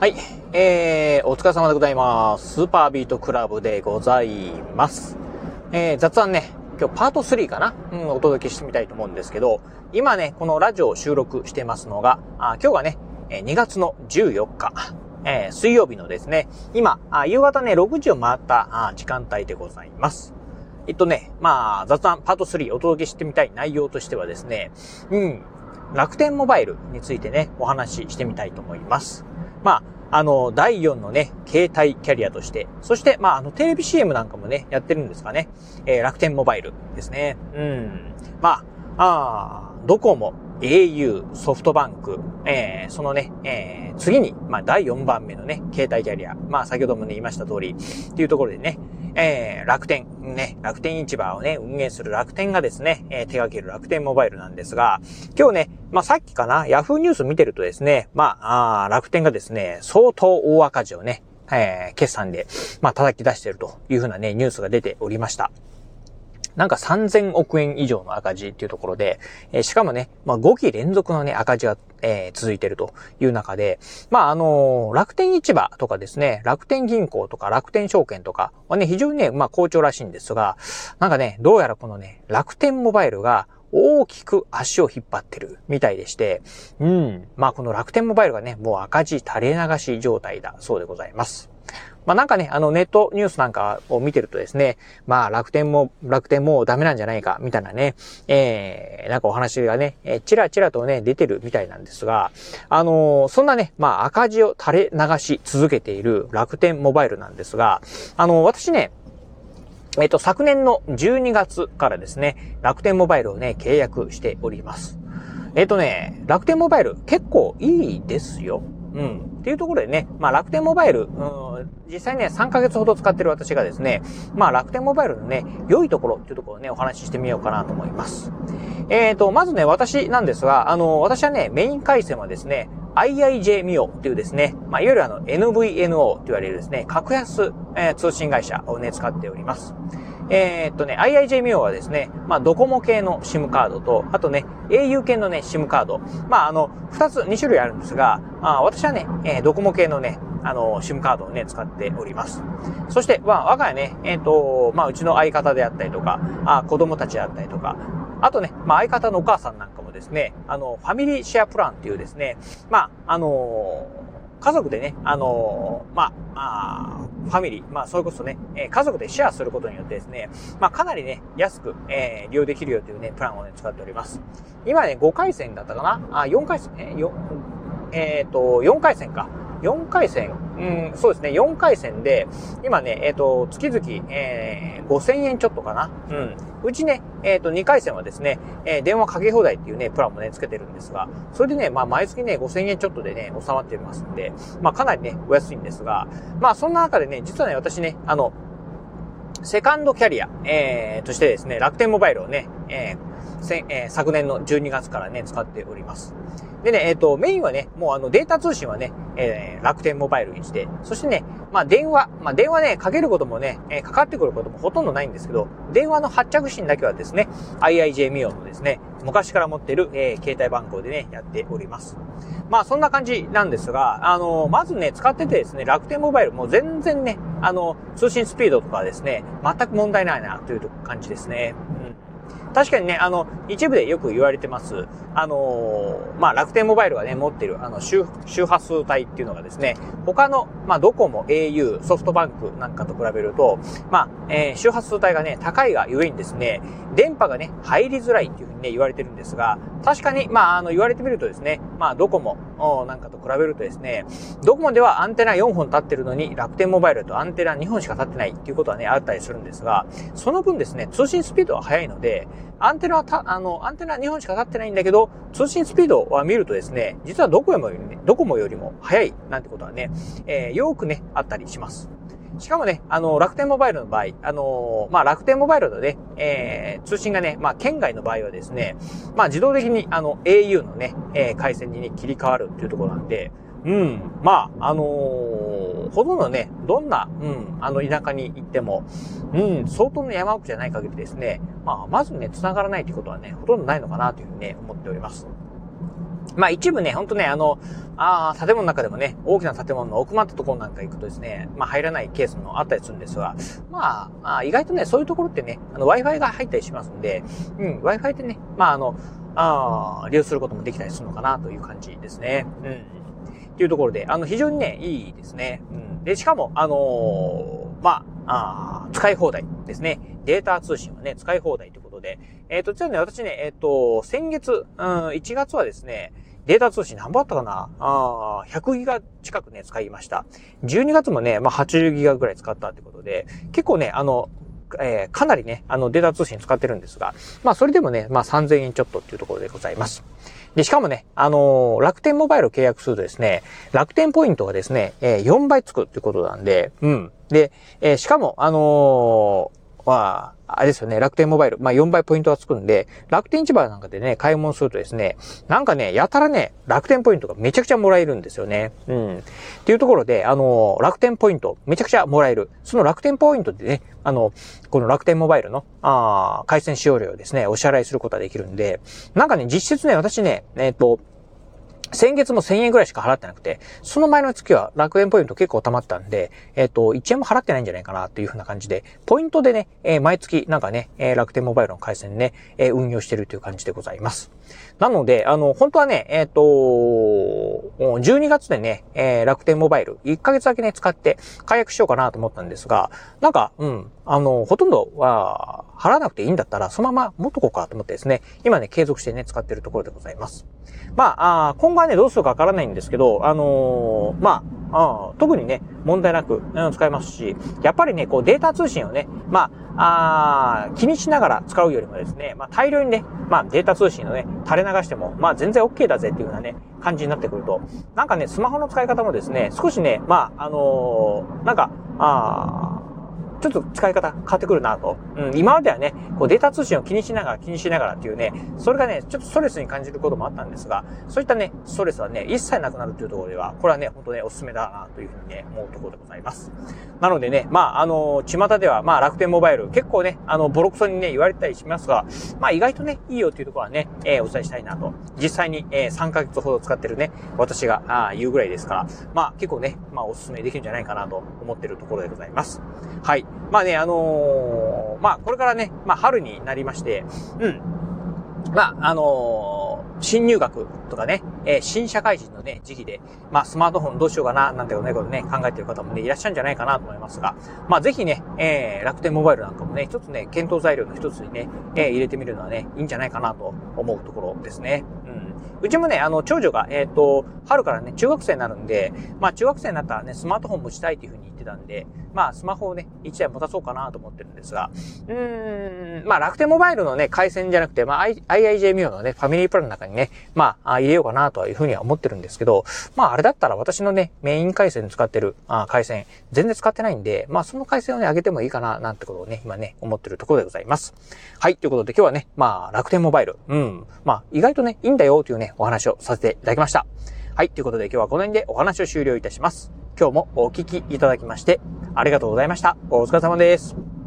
はい。えー、お疲れ様でございます。スーパービートクラブでございます。えー、雑談ね、今日パート3かな？うん、お届けしてみたいと思うんですけど、今ね、このラジオを収録してますのが、あ今日がね、2月の14日、えー、水曜日のですね、今、あ夕方ね、6時を回ったあ時間帯でございます。えっとね、まあ、雑談パート3お届けしてみたい内容としてはですね、うん、楽天モバイルについてね、お話ししてみたいと思います。まあ、あの、第4のね、携帯キャリアとして、そして、まあ、あの、テレビ CM なんかもね、やってるんですかね。えー、楽天モバイルですね。うん。まあ、あドコモ、au、ソフトバンク、えー、そのね、えー、次に、まあ、第4番目のね、携帯キャリア。まあ、先ほどもね、言いました通り、っていうところでね、えー、楽天、ね、楽天市場をね、運営する楽天がですね、えー、手掛ける楽天モバイルなんですが、今日ね、まあ、さっきかな、ヤフーニュース見てるとですね、まあ、あ楽天がですね、相当大赤字をね、えー、決算で、まあ、叩き出してるというふうなね、ニュースが出ておりました。なんか3000億円以上の赤字っていうところで、えー、しかもね、まあ、5期連続のね、赤字が、えー、続いてるという中で、まあ、あのー、楽天市場とかですね、楽天銀行とか楽天証券とかはね、非常にね、まあ、好調らしいんですが、なんかね、どうやらこのね、楽天モバイルが、大きく足を引っ張ってるみたいでして、うん。まあこの楽天モバイルがね、もう赤字垂れ流し状態だそうでございます。まあなんかね、あのネットニュースなんかを見てるとですね、まあ楽天も、楽天もダメなんじゃないか、みたいなね、えー、なんかお話がね、えー、ちらちらとね、出てるみたいなんですが、あのー、そんなね、まあ赤字を垂れ流し続けている楽天モバイルなんですが、あのー、私ね、えっと、昨年の12月からですね、楽天モバイルをね、契約しております。えっとね、楽天モバイル結構いいですよ。うん。っていうところでね、まあ楽天モバイル、うん、実際ね、3ヶ月ほど使ってる私がですね、まあ楽天モバイルのね、良いところっていうところをね、お話ししてみようかなと思います。えっ、ー、と、まずね、私なんですが、あの、私はね、メイン回線はですね、IIJ ミオっていうですね、まあ、いわゆるあの NVNO と言われるですね、格安、えー、通信会社をね、使っております。えー、っとね、IIJ ミオはですね、まあ、ドコモ系の SIM カードと、あとね、au 系のね、SIM カード。まあ、あの、二つ、二種類あるんですが、あ私はね、えー、ドコモ系のね、あの、SIM カードをね、使っております。そして、まあ、我が家ね、えっ、ー、と、まあ、うちの相方であったりとか、あ子供たちであったりとか、あとね、まあ、相方のお母さんなんかもですね、あの、ファミリーシェアプランっていうですね、まあ、あの家族でね、あの、まあ、あファミリー、まあ、それこそね、え、家族でシェアすることによってですね、まあ、かなりね、安く、えー、利用できるよというね、プランをね、使っております。今ね、5回戦だったかな？あ、4回戦、えー、えっ、ー、と、4回戦か。4回戦、うん、そうですね、4回戦で、今ね、えっ、ー、と、月々、えー、5000円ちょっとかな。うん。うちね、えっ、ー、と、2回戦はですね、えー、電話かけ放題っていうね、プランもね、つけてるんですが、それでね、まあ、毎月ね、5000円ちょっとでね、収まってますんで、まあ、かなりね、お安いんですが、まあ、そんな中でね、実はね、私ね、あの、セカンドキャリア、えー、としてですね、楽天モバイルをね、えー、えー、昨年の12月からね、使っております。でね、えっ、ー、と、メインはね、もうあのデータ通信はね、えー、楽天モバイルにして、そしてね、まあ電話、まあ電話ね、かけることもね、えー、かかってくることもほとんどないんですけど、電話の発着信だけはですね、IIJ ミオのですね、昔から持ってる、えー、携帯番号でね、やっております。まあそんな感じなんですが、あのー、まずね、使っててですね、楽天モバイルもう全然ね、あの、通信スピードとかですね、全く問題ないなという感じですね。確かにね、あの、一部でよく言われてます。あのー、まあ、楽天モバイルがね、持ってる、あの、周、周波数帯っていうのがですね、他の、まあ、ドコモ、au、ソフトバンクなんかと比べると、まあ、えー、周波数帯がね、高いがゆえにですね、電波がね、入りづらいっていうふうにね、言われてるんですが、確かに、まあ、あの、言われてみるとですね、まあ、ドコモなんかと比べるとですね、ドコモではアンテナ4本立ってるのに、楽天モバイルとアンテナ2本しか立ってないっていうことはね、あったりするんですが、その分ですね、通信スピードは速いので、アンテナはた、あの、アンテナ2本しか立ってないんだけど、通信スピードは見るとですね、実はどこよりも、ね、ドコモよりも速いなんてことはね、えー、よくね、あったりします。しかもね、あの、楽天モバイルの場合、あの、まあ、楽天モバイルのね、えー、通信がね、まあ、県外の場合はですね、まあ、自動的に、あの、au のね、えー、回線にね、切り替わるっていうところなんで、うん、まあ、あのー、ほとんどね、どんな、うん、あの、田舎に行っても、うん、相当の山奥じゃない限りですね、まあ、まずね、繋がらないってことはね、ほとんどないのかなというふうにね、思っております。まあ一部ね、ほんとね、あの、ああ、建物の中でもね、大きな建物の奥まったところなんか行くとですね、まあ入らないケースもあったりするんですが、まあ、あ意外とね、そういうところってね、あの Wi-Fi が入ったりしますんで、うん、Wi-Fi でね、まああの、ああ、利用することもできたりするのかなという感じですね。うん。っていうところで、あの、非常にね、いいですね。うん。で、しかも、あのー、まあ、ああ使い放題ですね。データ通信はね、使い放題ということで、えっ、ー、と、実はね、私ね、えっ、ー、と、先月、うん、1月はですね、データ通信何本あったかな？あ ?100 ギガ近くね、使いました。12月もね、まあ、80ギガぐらい使ったってことで、結構ね、あの、えー、かなりね、あの、データ通信使ってるんですが、まあ、それでもね、まあ、3000円ちょっとっていうところでございます。で、しかもね、あのー、楽天モバイルを契約するとですね、楽天ポイントがですね、えー、4倍つくってことなんで、うん。で、えー、しかも、あのまあ、あれですよね、楽天モバイル、まあ4倍ポイントがつくんで、楽天市場なんかでね、買い物するとですね、なんかね、やたらね、楽天ポイントがめちゃくちゃもらえるんですよね。うん。っていうところで、あの、楽天ポイント、めちゃくちゃもらえる。その楽天ポイントでね、あの、この楽天モバイルの、ああ回線使用料をですね、お支払いすることができるんで、なんかね、実質ね、私ね、えっ、ー、と、先月も1000円ぐらいしか払ってなくて、その前の月は楽園ポイント結構溜まったんで、えっ、ー、と、1円も払ってないんじゃないかなというふうな感じで、ポイントでね、えー、毎月なんかね、えー、楽天モバイルの回線ね、え運用してるという感じでございます。なので、あの、本当はね、えっ、と、12月でね、え楽天モバイル、1ヶ月だけね、使って解約しようかなと思ったんですが、なんか、うん、あの、ほとんどは、払わなくていいんだったら、そのまま持っとこうかと思ってですね、今ね、継続してね、使ってるところでございます。まあ、あ今後はね、どうするかわからないんですけど、あのー、まあ、あ特にね、問題なく、うん、使えますし、やっぱりね、こうデータ通信をね、まあ、あ気にしながら使うよりもですね、まあ大量にね、まあデータ通信をね、垂れ流しても、まあ全然 OK だぜっていうようなね、感じになってくると、なんかね、スマホの使い方もですね、少しね、まあ、あのー、なんか、あちょっと使い方変わってくるなと。うん、今まではね、こうデータ通信を気にしながら気にしながらっていうね、それがね、ちょっとストレスに感じることもあったんですが、そういったね、ストレスはね、一切なくなるというところでは、これはね、本当ね、おすすめだなというふうにね、思うところでございます。なのでね、まあ、あの、巷では、まあ、楽天モバイル、結構ね、あの、ボロクソにね、言われたりしますが、まあ、意外とね、いいよっていうところはね、えー、お伝えしたいなと。実際に、えー、3ヶ月ほど使ってるね、私が、あ言うぐらいですから、まあ、結構ね、まあ、おすすめできるんじゃないかなと思ってるところでございます。はい。まあね、あのー、まあ、これからね、まあ、春になりまして、うん。まあ、あのー、新入学とかね、えー、新社会人のね、時期で、まあ、スマートフォンどうしようかな、なんてね、ことね、考えてる方もね、いらっしゃるんじゃないかなと思いますが、まあ、ぜひね、えー、楽天モバイルなんかもね、一つね、検討材料の一つにね、えー、入れてみるのはね、いいんじゃないかなと思うところですね。う。ちもね、あの、長女が、えっ、ー、と、春からね、中学生になるんで、まあ、中学生になったらね、スマートフォン持ちたいっていうふうに言ってたんで、まあ、スマホをね、一台持たそうかなと思ってるんですが、うーん、まあ、楽天モバイルのね、回線じゃなくて、まあ、IIJ ミオのね、ファミリープランの中にね、まあ、入れようかなというふうには思ってるんですけど、まあ、あれだったら私のね、メイン回線使ってる、あ回線、全然使ってないんで、まあ、その回線をね、上げてもいいかな、なんてことをね、今ね、思ってるところでございます。はい、ということで今日はね、まあ、楽天モバイル、うん、まあ、意外とね、いいんだよというねお話をさせていただきました。はい、ということで今日はこの辺でお話を終了いたします。今日もお聞きいただきまして、ありがとうございました。お疲れ様です。